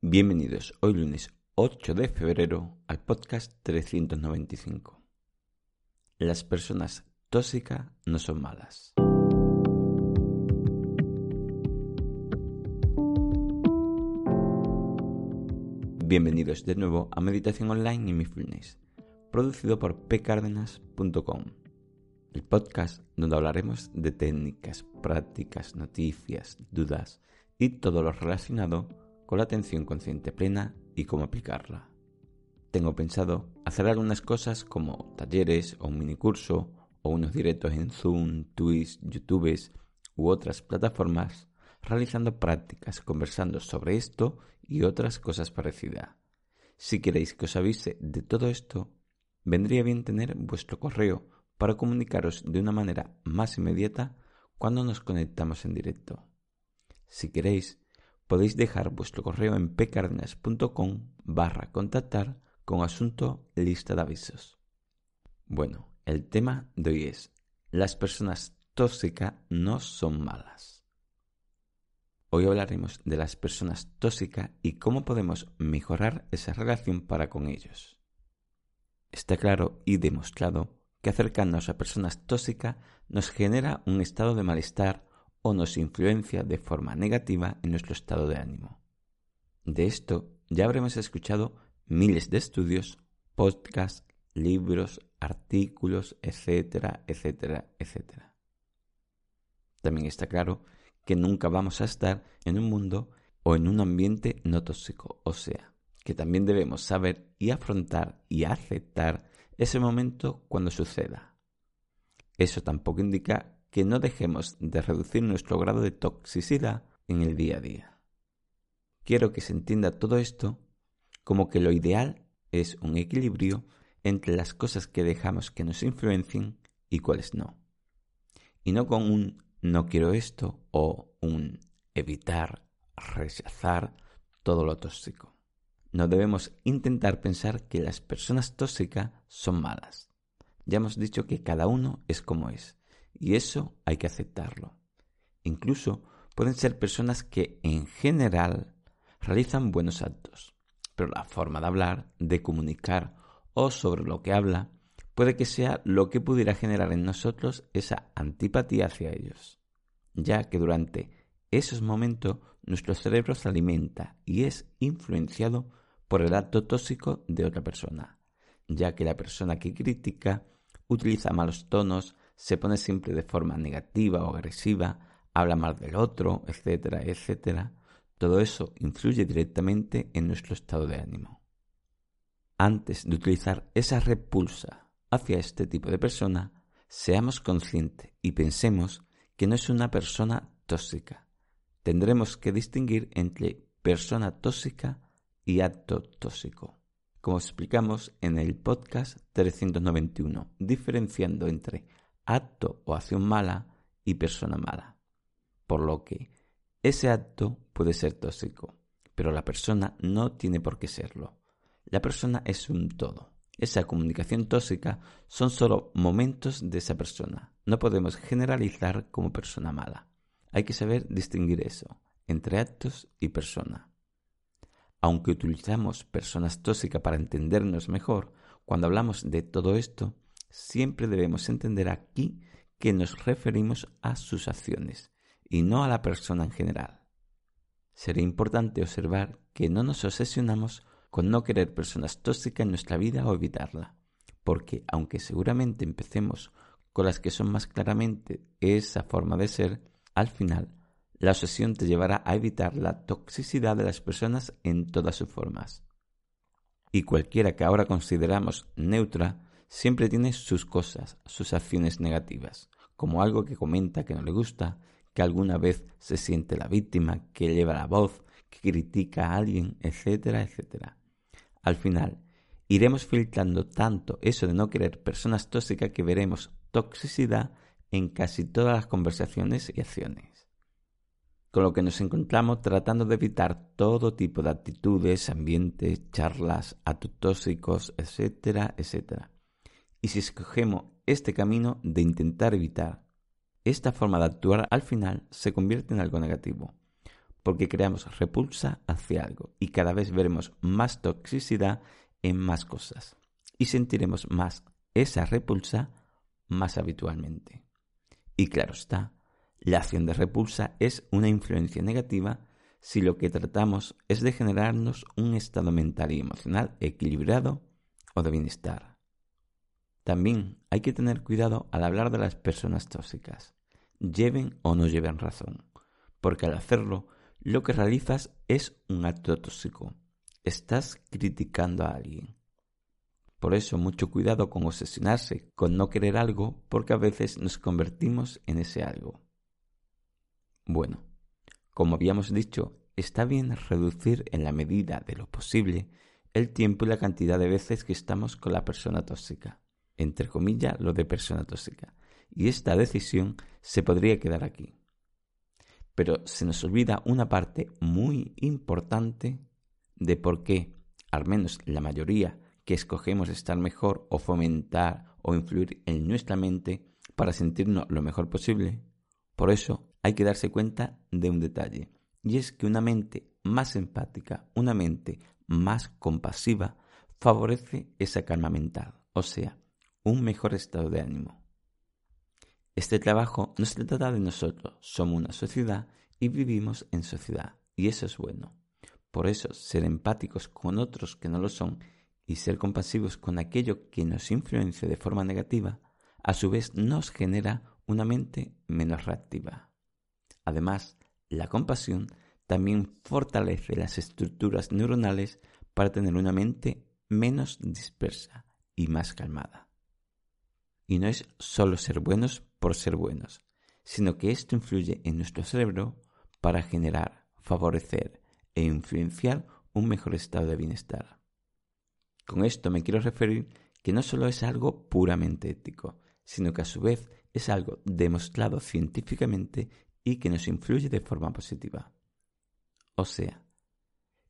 Bienvenidos hoy lunes 8 de febrero al podcast 395. Las personas tóxicas no son malas. Bienvenidos de nuevo a Meditación Online y Mindfulness, producido por pcardenas.com, el podcast donde hablaremos de técnicas, prácticas, noticias, dudas y todo lo relacionado con la atención consciente plena y cómo aplicarla. Tengo pensado hacer algunas cosas como talleres o un minicurso o unos directos en Zoom, Twitch, YouTube u otras plataformas realizando prácticas conversando sobre esto y otras cosas parecidas. Si queréis que os avise de todo esto, vendría bien tener vuestro correo para comunicaros de una manera más inmediata cuando nos conectamos en directo. Si queréis, podéis dejar vuestro correo en pcardenas.com barra contactar con asunto lista de avisos. Bueno, el tema de hoy es las personas tóxicas no son malas. Hoy hablaremos de las personas tóxicas y cómo podemos mejorar esa relación para con ellos. Está claro y demostrado que acercarnos a personas tóxicas nos genera un estado de malestar o nos influencia de forma negativa en nuestro estado de ánimo. De esto ya habremos escuchado miles de estudios, podcasts, libros, artículos, etcétera, etcétera, etcétera. También está claro que nunca vamos a estar en un mundo o en un ambiente no tóxico, o sea, que también debemos saber y afrontar y aceptar ese momento cuando suceda. Eso tampoco indica que no dejemos de reducir nuestro grado de toxicidad en el día a día. Quiero que se entienda todo esto como que lo ideal es un equilibrio entre las cosas que dejamos que nos influencien y cuáles no. Y no con un no quiero esto o un evitar, rechazar todo lo tóxico. No debemos intentar pensar que las personas tóxicas son malas. Ya hemos dicho que cada uno es como es y eso hay que aceptarlo. Incluso pueden ser personas que en general realizan buenos actos, pero la forma de hablar, de comunicar o sobre lo que habla puede que sea lo que pudiera generar en nosotros esa antipatía hacia ellos, ya que durante esos momentos nuestro cerebro se alimenta y es influenciado por el acto tóxico de otra persona, ya que la persona que critica utiliza malos tonos, se pone siempre de forma negativa o agresiva, habla mal del otro, etcétera, etcétera, todo eso influye directamente en nuestro estado de ánimo. Antes de utilizar esa repulsa hacia este tipo de persona, seamos conscientes y pensemos que no es una persona tóxica. Tendremos que distinguir entre persona tóxica y acto tóxico, como explicamos en el podcast 391, diferenciando entre acto o acción mala y persona mala. Por lo que ese acto puede ser tóxico, pero la persona no tiene por qué serlo. La persona es un todo. Esa comunicación tóxica son solo momentos de esa persona. No podemos generalizar como persona mala. Hay que saber distinguir eso entre actos y persona. Aunque utilizamos personas tóxicas para entendernos mejor, cuando hablamos de todo esto, siempre debemos entender aquí que nos referimos a sus acciones y no a la persona en general. Sería importante observar que no nos obsesionamos con no querer personas tóxicas en nuestra vida o evitarla, porque aunque seguramente empecemos con las que son más claramente esa forma de ser, al final la obsesión te llevará a evitar la toxicidad de las personas en todas sus formas. Y cualquiera que ahora consideramos neutra siempre tiene sus cosas, sus acciones negativas, como algo que comenta que no le gusta, que alguna vez se siente la víctima, que lleva la voz, que que critica a alguien, etcétera, etcétera. Al final, iremos filtrando tanto eso de no querer personas tóxicas que veremos toxicidad en casi todas las conversaciones y acciones. Con lo que nos encontramos tratando de evitar todo tipo de actitudes, ambientes, charlas, actos tóxicos, etcétera, etcétera. Y si escogemos este camino de intentar evitar esta forma de actuar, al final se convierte en algo negativo, porque creamos repulsa hacia algo y cada vez veremos más toxicidad en más cosas y sentiremos más esa repulsa más habitualmente. Y claro está, la acción de repulsa es una influencia negativa si lo que tratamos es de generarnos un estado mental y emocional equilibrado o de bienestar. También hay que tener cuidado al hablar de las personas tóxicas, lleven o no lleven razón, porque al hacerlo lo que realizas es un acto tóxico, estás criticando a alguien. Por eso mucho cuidado con obsesionarse, con no querer algo, porque a veces nos convertimos en ese algo. Bueno, como habíamos dicho, está bien reducir en la medida de lo posible el tiempo y la cantidad de veces que estamos con la persona tóxica. Entre comillas, lo de persona tóxica. Y esta decisión se podría quedar aquí. Pero se nos olvida una parte muy importante de por qué, al menos la mayoría que escogemos estar mejor o fomentar o influir en nuestra mente para sentirnos lo mejor posible. Por eso hay que darse cuenta de un detalle, y es que una mente más empática, una mente más compasiva, favorece esa calma mental, o sea, un mejor estado de ánimo. Este trabajo no se trata de nosotros, somos una sociedad y vivimos en sociedad, y eso es bueno. Por eso, ser empáticos con otros que no lo son y ser compasivos con aquello que nos influencia de forma negativa, a su vez nos genera una mente menos reactiva. Además, la compasión también fortalece las estructuras neuronales para tener una mente menos dispersa y más calmada. Y no es solo ser buenos por ser buenos, sino que esto influye en nuestro cerebro para generar, favorecer e influenciar un mejor estado de bienestar. Con esto me quiero referir que no solo es algo puramente ético, sino que a su vez es algo demostrado científicamente y que nos influye de forma positiva. O sea,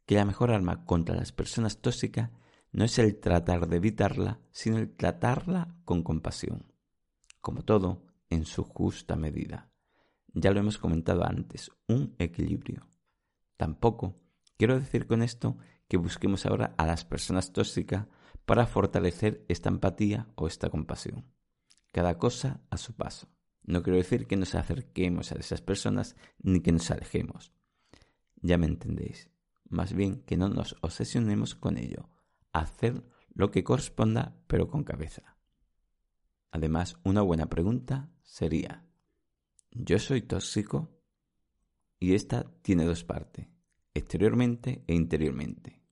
que la mejor arma contra las personas tóxicas no es el tratar de evitarla, sino el tratarla con compasión. Como todo, en su justa medida. Ya lo hemos comentado antes, un equilibrio. Tampoco quiero decir con esto que busquemos ahora a las personas tóxicas para fortalecer esta empatía o esta compasión. Cada cosa a su paso. No quiero decir que nos acerquemos a esas personas ni que nos alejemos. Ya me entendéis. Más bien que no nos obsesionemos con ello. Hacer lo que corresponda pero con cabeza. Además, una buena pregunta sería, ¿yo soy tóxico? Y esta tiene dos partes, exteriormente e interiormente.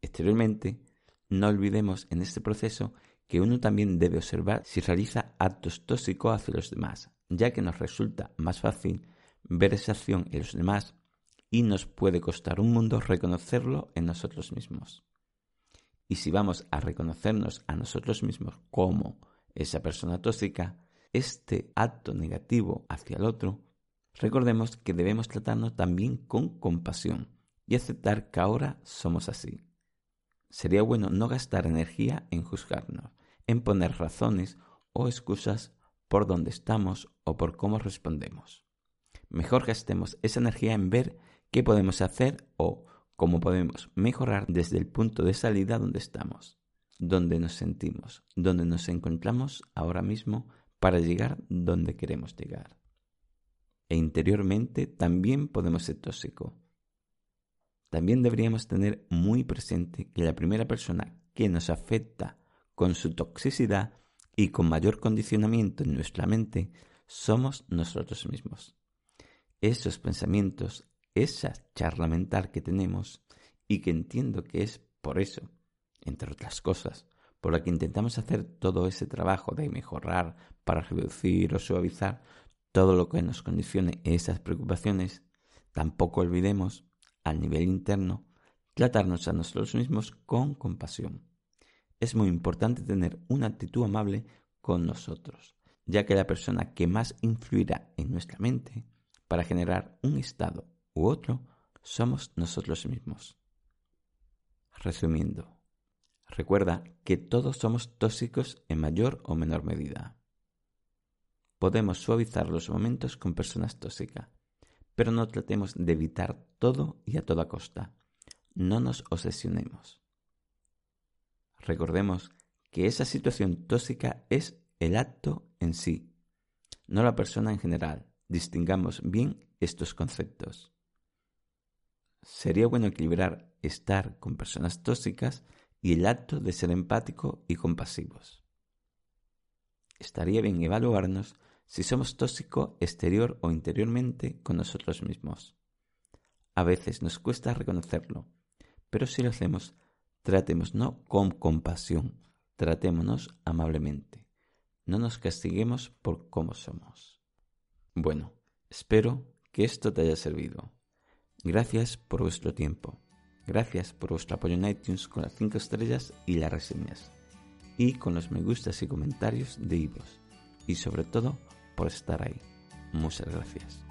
Exteriormente, no olvidemos en este proceso que uno también debe observar si realiza actos tóxicos hacia los demás, ya que nos resulta más fácil ver esa acción en los demás y nos puede costar un mundo reconocerlo en nosotros mismos. Y si vamos a reconocernos a nosotros mismos como esa persona tóxica, este acto negativo hacia el otro, recordemos que debemos tratarnos también con compasión y aceptar que ahora somos así Sería bueno no gastar energía en juzgarnos, en poner razones o excusas por dónde estamos o por cómo respondemos. Mejor gastemos esa energía en ver qué podemos hacer o cómo podemos mejorar desde el punto de salida donde estamos, donde nos sentimos, donde nos encontramos ahora mismo para llegar donde queremos llegar. E interiormente también podemos ser tóxicos también deberíamos tener muy presente que la primera persona que nos afecta con su toxicidad y con mayor condicionamiento en nuestra mente somos nosotros mismos. Esos pensamientos, esa charla mental que tenemos y que entiendo que es por eso, entre otras cosas, por la que intentamos hacer todo ese trabajo de mejorar para reducir o suavizar todo lo que nos condicione esas preocupaciones, tampoco olvidemos al nivel interno, tratarnos a nosotros mismos con compasión. Es muy importante tener una actitud amable con nosotros, ya que la persona que más influirá en nuestra mente para generar un estado u otro somos nosotros mismos. Resumiendo, recuerda que todos somos tóxicos en mayor o menor medida. Podemos suavizar los momentos con personas tóxicas, pero no tratemos de evitar todo y a toda costa. No nos obsesionemos. Recordemos que esa situación tóxica es el acto en sí, no la persona en general. Distingamos bien estos conceptos. Sería bueno equilibrar estar con personas tóxicas y el acto de ser empático y compasivos. Estaría bien evaluarnos si somos tóxicos exterior o interiormente con nosotros mismos. A veces nos cuesta reconocerlo, pero si lo hacemos, tratémonos con compasión, tratémonos amablemente. No nos castiguemos por cómo somos. Bueno, espero que esto te haya servido. Gracias por vuestro tiempo. Gracias por vuestro apoyo en iTunes con las 5 estrellas y las reseñas. Y con los me gustas y comentarios de Ivos. Y sobre todo, por estar ahí. Muchas gracias.